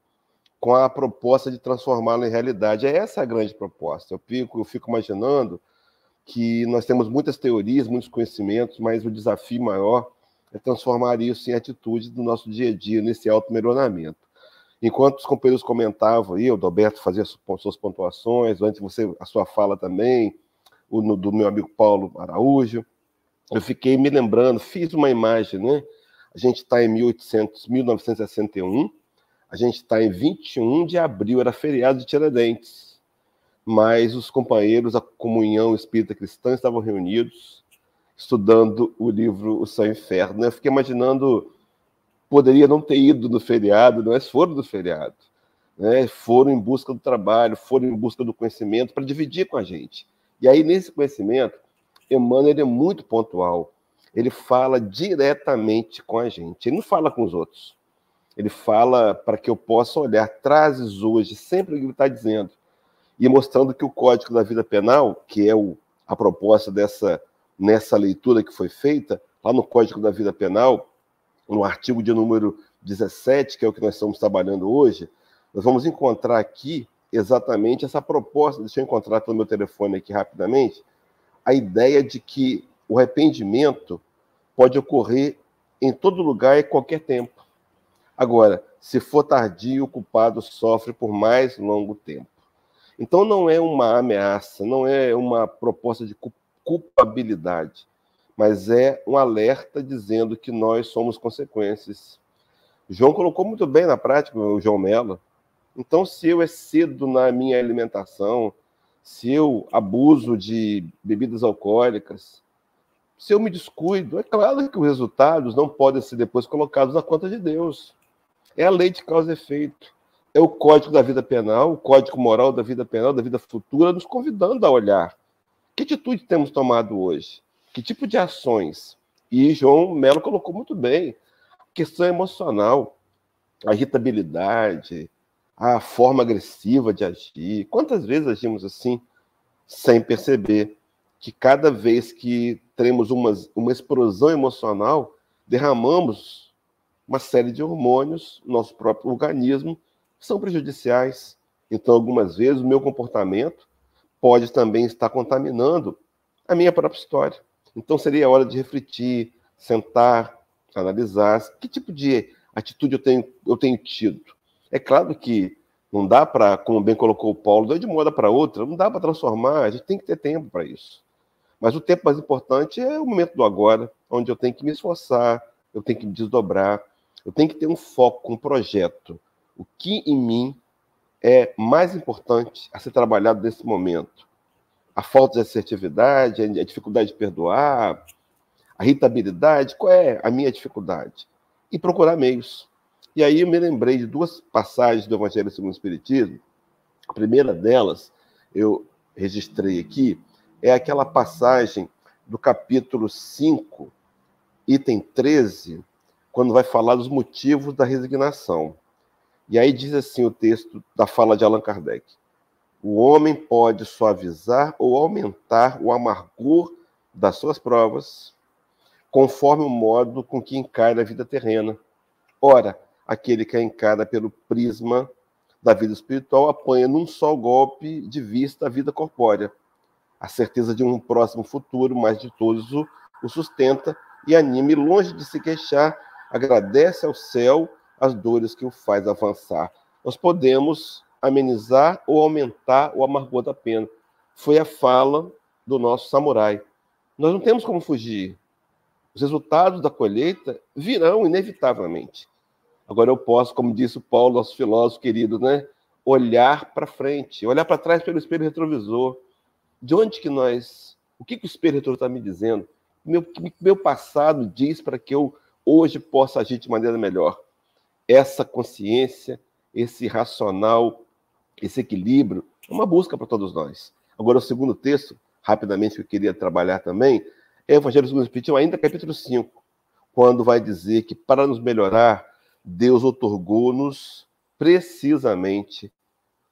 com a proposta de transformá-lo em realidade. É essa a grande proposta. Eu fico, eu fico imaginando que nós temos muitas teorias, muitos conhecimentos, mas o desafio maior é transformar isso em atitude do nosso dia a dia, nesse auto-melhoramento. Enquanto os companheiros comentavam aí, o Dalberto fazia suas pontuações, antes você, a sua fala também, o do meu amigo Paulo Araújo, eu fiquei me lembrando, fiz uma imagem, né? A gente está em 1800, 1961, a gente está em 21 de abril, era feriado de Tiradentes, mas os companheiros, a comunhão espírita cristã estavam reunidos, estudando o livro O Céu e o Inferno. Né? Eu fiquei imaginando poderia não ter ido no feriado, mas foram do feriado. Né? Foram em busca do trabalho, foram em busca do conhecimento para dividir com a gente. E aí, nesse conhecimento, Emmanuel é muito pontual. Ele fala diretamente com a gente. Ele não fala com os outros. Ele fala para que eu possa olhar, trazes hoje, sempre o que ele está dizendo. E mostrando que o Código da Vida Penal, que é o, a proposta dessa nessa leitura que foi feita, lá no Código da Vida Penal, no artigo de número 17, que é o que nós estamos trabalhando hoje, nós vamos encontrar aqui exatamente essa proposta. Deixa eu encontrar pelo meu telefone aqui rapidamente. A ideia de que o arrependimento pode ocorrer em todo lugar e qualquer tempo. Agora, se for tardio, o culpado sofre por mais longo tempo. Então, não é uma ameaça, não é uma proposta de culpabilidade, mas é um alerta dizendo que nós somos consequências. João colocou muito bem na prática, o João Mello. Então, se eu excedo na minha alimentação, se eu abuso de bebidas alcoólicas, se eu me descuido, é claro que os resultados não podem ser depois colocados na conta de Deus. É a lei de causa e efeito. É o código da vida penal, o código moral da vida penal, da vida futura, nos convidando a olhar. Que atitude temos tomado hoje? Que tipo de ações? E João Melo colocou muito bem. Questão emocional, a irritabilidade, a forma agressiva de agir. Quantas vezes agimos assim, sem perceber? que cada vez que temos uma, uma explosão emocional, derramamos uma série de hormônios no nosso próprio organismo são prejudiciais. Então, algumas vezes, o meu comportamento pode também estar contaminando a minha própria história. Então, seria a hora de refletir, sentar, analisar que tipo de atitude eu tenho, eu tenho tido. É claro que não dá para, como bem colocou o Paulo, de uma hora para outra, não dá para transformar, a gente tem que ter tempo para isso. Mas o tempo mais importante é o momento do agora, onde eu tenho que me esforçar, eu tenho que me desdobrar, eu tenho que ter um foco, um projeto. O que em mim é mais importante a ser trabalhado nesse momento? A falta de assertividade, a dificuldade de perdoar, a irritabilidade, qual é a minha dificuldade? E procurar meios. E aí eu me lembrei de duas passagens do Evangelho segundo o Espiritismo. A primeira delas, eu registrei aqui, é aquela passagem do capítulo 5, item 13, quando vai falar dos motivos da resignação. E aí diz assim o texto da fala de Allan Kardec: O homem pode suavizar ou aumentar o amargor das suas provas, conforme o modo com que encara a vida terrena. Ora, aquele que a encara pelo prisma da vida espiritual apanha num só golpe de vista a vida corpórea a certeza de um próximo futuro, mais de todos o, o sustenta e anime, longe de se queixar, agradece ao céu as dores que o faz avançar. Nós podemos amenizar ou aumentar o amargor da pena. Foi a fala do nosso samurai. Nós não temos como fugir. Os resultados da colheita virão inevitavelmente. Agora eu posso, como disse o Paulo, nosso filósofo querido, né, olhar para frente, olhar para trás pelo espelho retrovisor de onde que nós, o que, que o espelho está me dizendo? Meu, meu passado diz para que eu hoje possa agir de maneira melhor. Essa consciência, esse racional, esse equilíbrio, é uma busca para todos nós. Agora, o segundo texto, rapidamente, que eu queria trabalhar também, é o Evangelho segundo o Espiritismo, ainda capítulo 5, quando vai dizer que para nos melhorar, Deus otorgou-nos precisamente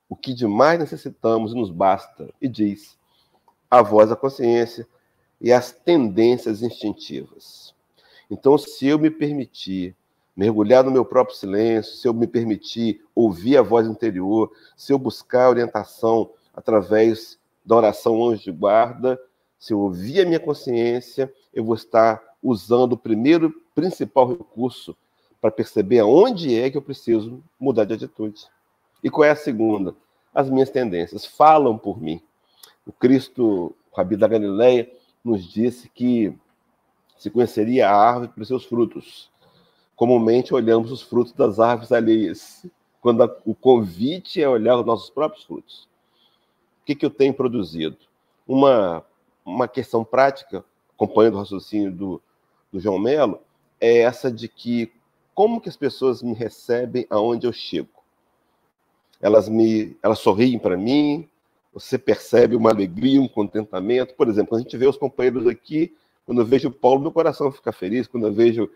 o que de mais necessitamos e nos basta. E diz: a voz da consciência e as tendências instintivas. Então, se eu me permitir mergulhar no meu próprio silêncio, se eu me permitir ouvir a voz interior, se eu buscar orientação através da oração anjo de guarda, se eu ouvir a minha consciência, eu vou estar usando o primeiro principal recurso para perceber aonde é que eu preciso mudar de atitude. E qual é a segunda? As minhas tendências falam por mim. O Cristo, o Rabi da Galileia, nos disse que se conheceria a árvore pelos seus frutos. Comumente olhamos os frutos das árvores alheias, quando a, o convite é olhar os nossos próprios frutos. O que, que eu tenho produzido? Uma, uma questão prática, acompanhando o raciocínio do, do João Melo, é essa de que como que as pessoas me recebem aonde eu chego? Elas me, elas sorriem para mim, você percebe uma alegria, um contentamento. Por exemplo, quando a gente vê os companheiros aqui, quando eu vejo o Paulo, meu coração fica feliz. Quando eu vejo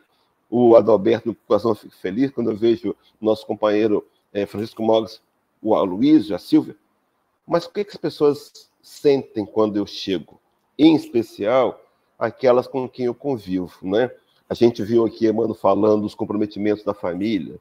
o Adalberto, meu coração feliz. Quando eu vejo nosso companheiro é, Francisco Moggs, o Aloysio, a Silvia. Mas o que, é que as pessoas sentem quando eu chego? Em especial, aquelas com quem eu convivo, né? A gente viu aqui Emmanuel falando dos comprometimentos da família.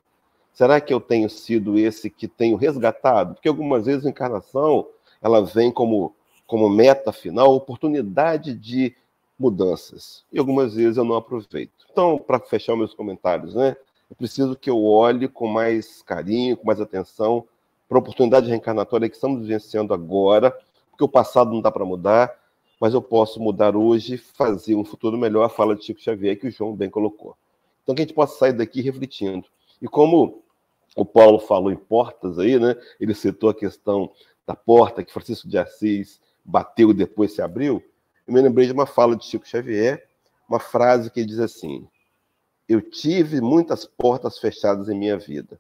Será que eu tenho sido esse que tenho resgatado? Porque algumas vezes a encarnação ela vem como, como meta final, oportunidade de mudanças. E algumas vezes eu não aproveito. Então, para fechar meus comentários, né? Eu preciso que eu olhe com mais carinho, com mais atenção para a oportunidade reencarnatória que estamos vivenciando agora, porque o passado não dá para mudar, mas eu posso mudar hoje, fazer um futuro melhor, a fala de Chico Xavier, que o João bem colocou. Então, que a gente possa sair daqui refletindo. E como o Paulo falou em portas aí, né? Ele citou a questão da porta que Francisco de Assis bateu e depois se abriu. Eu me lembrei de uma fala de Chico Xavier, uma frase que diz assim: Eu tive muitas portas fechadas em minha vida,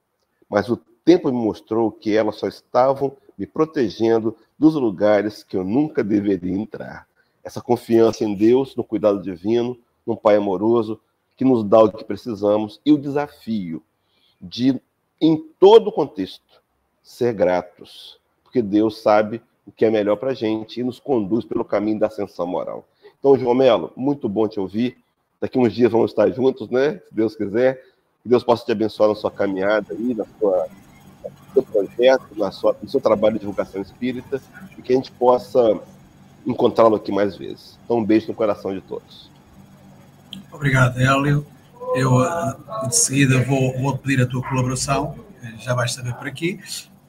mas o tempo me mostrou que elas só estavam me protegendo dos lugares que eu nunca deveria entrar. Essa confiança em Deus, no cuidado divino, num Pai amoroso, que nos dá o que precisamos, e o desafio de, em todo contexto, ser gratos, porque Deus sabe o que é melhor para a gente e nos conduz pelo caminho da ascensão moral. Então, João Melo, muito bom te ouvir. Daqui uns dias vamos estar juntos, né? Se Deus quiser. Que Deus possa te abençoar na sua caminhada aí, na sua, no seu projeto, na sua, no seu trabalho de divulgação espírita, e que a gente possa encontrá-lo aqui mais vezes. Então, um beijo no coração de todos. Obrigado, Hélio. Eu, de seguida, vou, vou pedir a tua colaboração, já vais saber por aqui.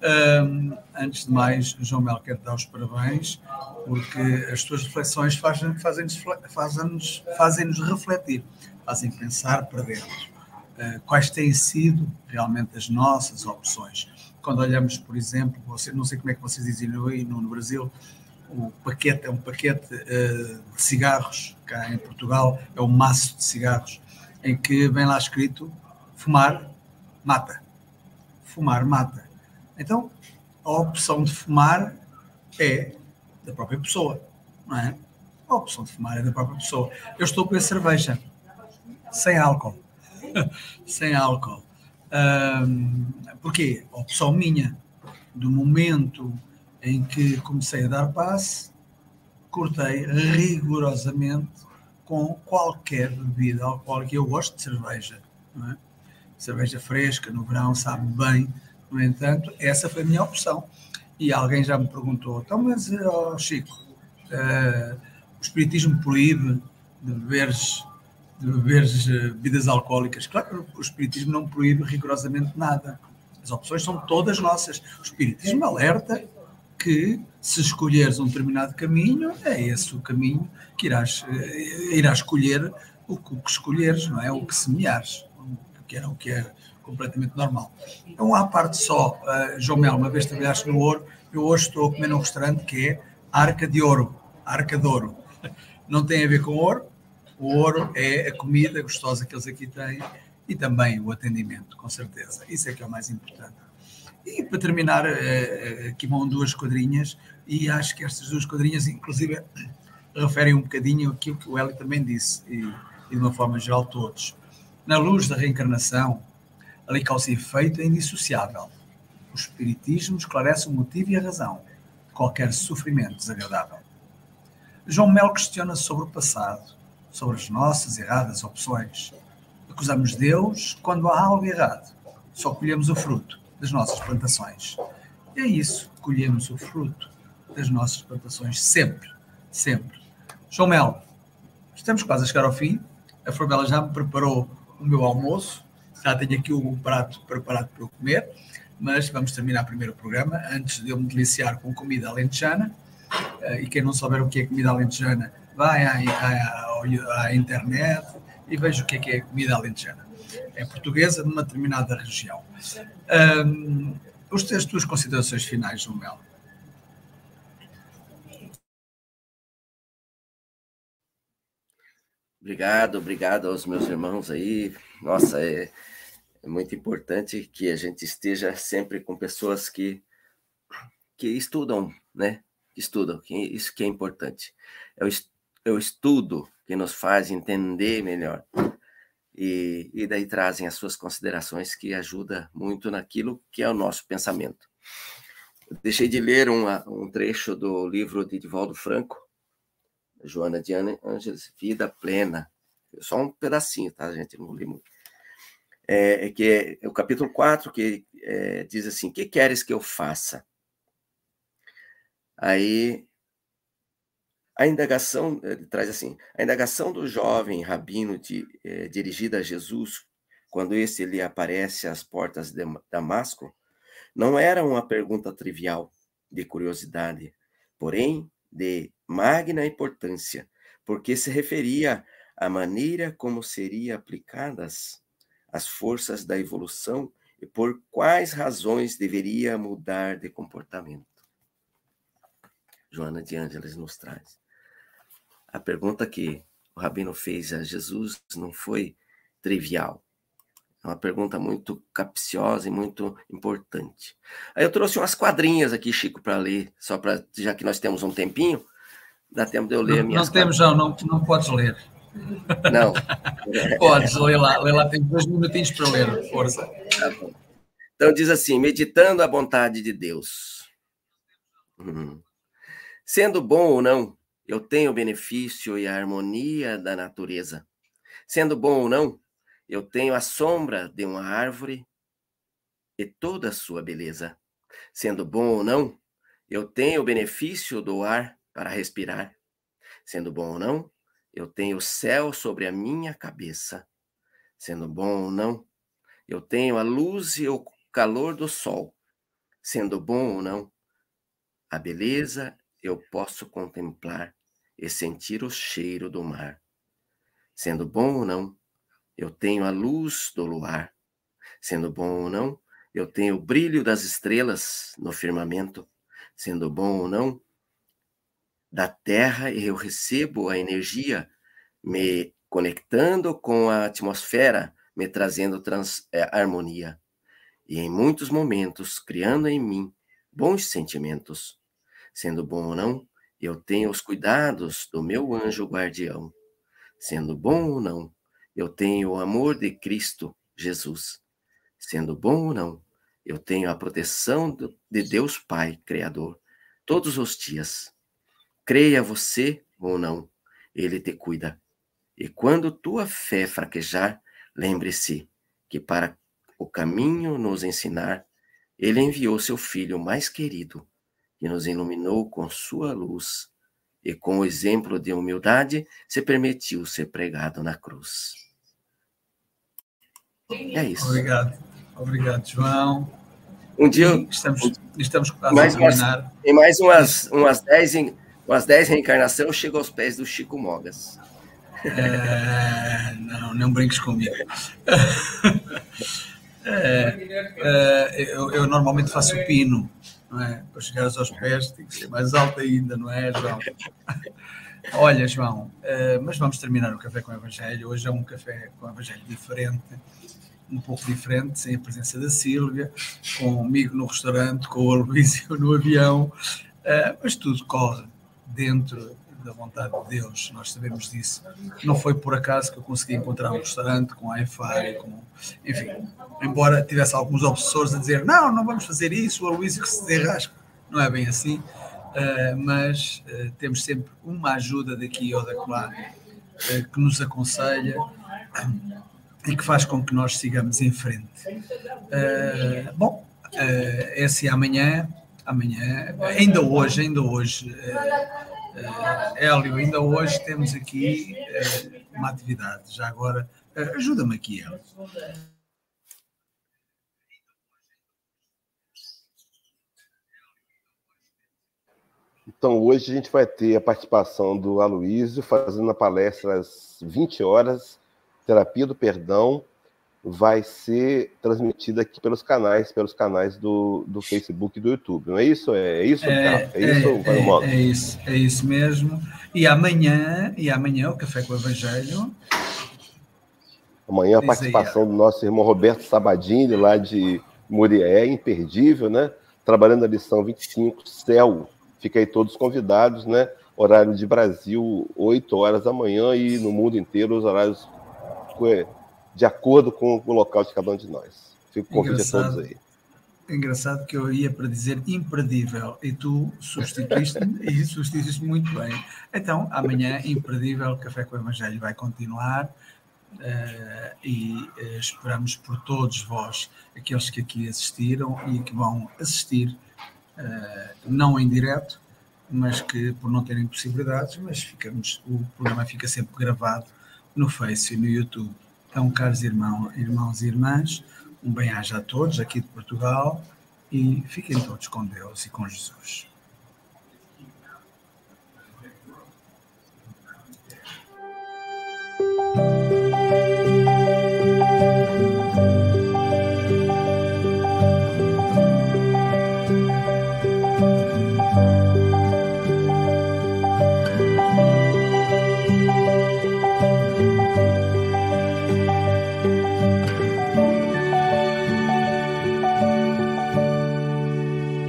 Um, antes de mais, João Mel, quero dar os parabéns, porque as tuas reflexões fazem-nos fazem fazem refletir, fazem pensar para dentro. Uh, quais têm sido realmente as nossas opções? Quando olhamos, por exemplo, você, não sei como é que vocês dizem no, no Brasil, o paquete é um paquete uh, de cigarros, cá em Portugal é um maço de cigarros, em que vem lá escrito fumar mata. Fumar mata. Então, a opção de fumar é da própria pessoa, não é? A opção de fumar é da própria pessoa. Eu estou a cerveja, sem álcool. sem álcool. Um, porquê? A opção minha. Do momento em que comecei a dar passe, cortei rigorosamente com qualquer bebida alcoólica. Eu gosto de cerveja, não é? Cerveja fresca no verão sabe bem no entanto, essa foi a minha opção. E alguém já me perguntou: então, mas, oh, Chico, uh, o Espiritismo proíbe de beberes, de beberes uh, bebidas alcoólicas? Claro, o Espiritismo não proíbe rigorosamente nada. As opções são todas nossas. O Espiritismo alerta que se escolheres um determinado caminho, é esse o caminho que irás, irás escolher que, o que escolheres, não é? O que semeares, o que era o que é completamente normal. Então, à parte só, uh, João Mel, uma vez trabalhaste no ouro, eu hoje estou a comer num restaurante que é Arca de Ouro, Arca de Ouro. Não tem a ver com ouro, o ouro é a comida gostosa que eles aqui têm e também o atendimento, com certeza. Isso é que é o mais importante. E para terminar, uh, aqui vão duas quadrinhas, e acho que estas duas quadrinhas, inclusive, referem um bocadinho aquilo que o Hélio também disse, e, e de uma forma geral todos. Na luz da reencarnação, a lei causa e efeito é indissociável. O Espiritismo esclarece o motivo e a razão de qualquer sofrimento desagradável. João Mel questiona sobre o passado, sobre as nossas erradas opções. Acusamos Deus quando há algo errado. Só colhemos o fruto das nossas plantações. E é isso, colhemos o fruto das nossas plantações sempre, sempre. João Mel, estamos quase a chegar ao fim. A Forbela já me preparou o meu almoço já tenho aqui o prato preparado para eu comer, mas vamos terminar primeiro o programa, antes de eu me deliciar com comida alentejana. Uh, e quem não souber o que é comida alentejana, vai à, à, à, internet e veja o que é, que é comida alentejana. É portuguesa de uma determinada região. Um, as tuas considerações finais, João Melo. Obrigado, obrigado aos meus irmãos aí. Nossa, é, é muito importante que a gente esteja sempre com pessoas que, que estudam, né? Estudam, que isso que é importante. É o, é o estudo que nos faz entender melhor. E, e daí trazem as suas considerações que ajuda muito naquilo que é o nosso pensamento. Eu deixei de ler um trecho do livro de Divaldo Franco, Joana de Ângeles, Vida Plena. Só um pedacinho, tá, gente? Não li muito é, é, que é o capítulo 4, que é, diz assim: que queres que eu faça? Aí A indagação, traz assim, a indagação do jovem rabino de, eh, dirigida a Jesus, quando esse lhe aparece às portas de Damasco, não era uma pergunta trivial, de curiosidade, porém de magna importância, porque se referia à maneira como seriam aplicadas as forças da evolução e por quais razões deveria mudar de comportamento. Joana de Ângeles nos traz. A pergunta que o rabino fez a Jesus não foi trivial. É uma pergunta muito capciosa e muito importante. Aí eu trouxe umas quadrinhas aqui, Chico, para ler, só para já que nós temos um tempinho, dá tempo de eu ler não, minhas Não temos, não, não, não podes ler. Não. podes, lê lá, lê lá, tem dois minutinhos para ler, força. Tá então diz assim: meditando a vontade de Deus. Hum. Sendo bom ou não, eu tenho o benefício e a harmonia da natureza. Sendo bom ou não, eu tenho a sombra de uma árvore e toda a sua beleza. Sendo bom ou não, eu tenho o benefício do ar para respirar. Sendo bom ou não, eu tenho o céu sobre a minha cabeça. Sendo bom ou não, eu tenho a luz e o calor do sol. Sendo bom ou não, a beleza eu posso contemplar e sentir o cheiro do mar. Sendo bom ou não, eu tenho a luz do luar. Sendo bom ou não, eu tenho o brilho das estrelas no firmamento. Sendo bom ou não, da terra eu recebo a energia, me conectando com a atmosfera, me trazendo trans, é, harmonia. E em muitos momentos, criando em mim bons sentimentos. Sendo bom ou não, eu tenho os cuidados do meu anjo guardião. Sendo bom ou não, eu tenho o amor de Cristo Jesus. Sendo bom ou não, eu tenho a proteção de Deus Pai Criador todos os dias. Creia você ou não, Ele te cuida. E quando tua fé fraquejar, lembre-se que para o caminho nos ensinar, Ele enviou seu Filho mais querido, que nos iluminou com sua luz e com o exemplo de humildade se permitiu ser pregado na cruz. É isso. Obrigado. Obrigado, João. Um dia estamos, estamos quase mais, a terminar. Em mais umas, umas, dez, umas dez reencarnações, eu chego aos pés do Chico Mogas. É, não, não brinques comigo. É, é, eu, eu, normalmente faço pino, não é? Para chegar aos pés tem que ser mais alto ainda, não é, João? Olha, João, uh, mas vamos terminar o café com o Evangelho. Hoje é um café com o Evangelho diferente um pouco diferente, sem a presença da Sílvia, comigo no restaurante, com o Aloysio no avião, uh, mas tudo corre dentro da vontade de Deus, nós sabemos disso. Não foi por acaso que eu consegui encontrar um restaurante com Wi-Fi, com... enfim, embora tivesse alguns obsessores a dizer não, não vamos fazer isso, o Aloysio que se derrasca, não é bem assim, uh, mas uh, temos sempre uma ajuda daqui ou daquela uh, que nos aconselha e que faz com que nós sigamos em frente. Bom, uh, esse é amanhã, amanhã, ainda hoje, ainda hoje, uh, Hélio, ainda hoje temos aqui uma atividade. Já agora, ajuda-me aqui, Hélio. Então, hoje a gente vai ter a participação do Aloísio fazendo a palestra às 20 horas Terapia do Perdão vai ser transmitida aqui pelos canais, pelos canais do, do Facebook e do YouTube. Não é isso? É, é isso, é, é, isso, é, é, é, isso, é isso mesmo. E amanhã, e amanhã o Café com o Evangelho. Amanhã a participação aí, do nosso irmão Roberto Sabadini, lá de Murié, imperdível, né? Trabalhando a lição 25, Céu. Fica aí todos convidados, né? Horário de Brasil, 8 horas da manhã, e no mundo inteiro os horários de acordo com o local de cada um de nós. Fico convite a todos aí. Engraçado que eu ia para dizer imperdível e tu substituíste-me e substituíste muito bem. Então, amanhã, imperdível, Café com o Evangelho vai continuar uh, e uh, esperamos por todos vós, aqueles que aqui assistiram e que vão assistir, uh, não em direto, mas que por não terem possibilidades, mas ficamos, o programa fica sempre gravado no Face e no YouTube. Então, caros irmão, irmãos e irmãs, um bem-aja a todos aqui de Portugal e fiquem todos com Deus e com Jesus.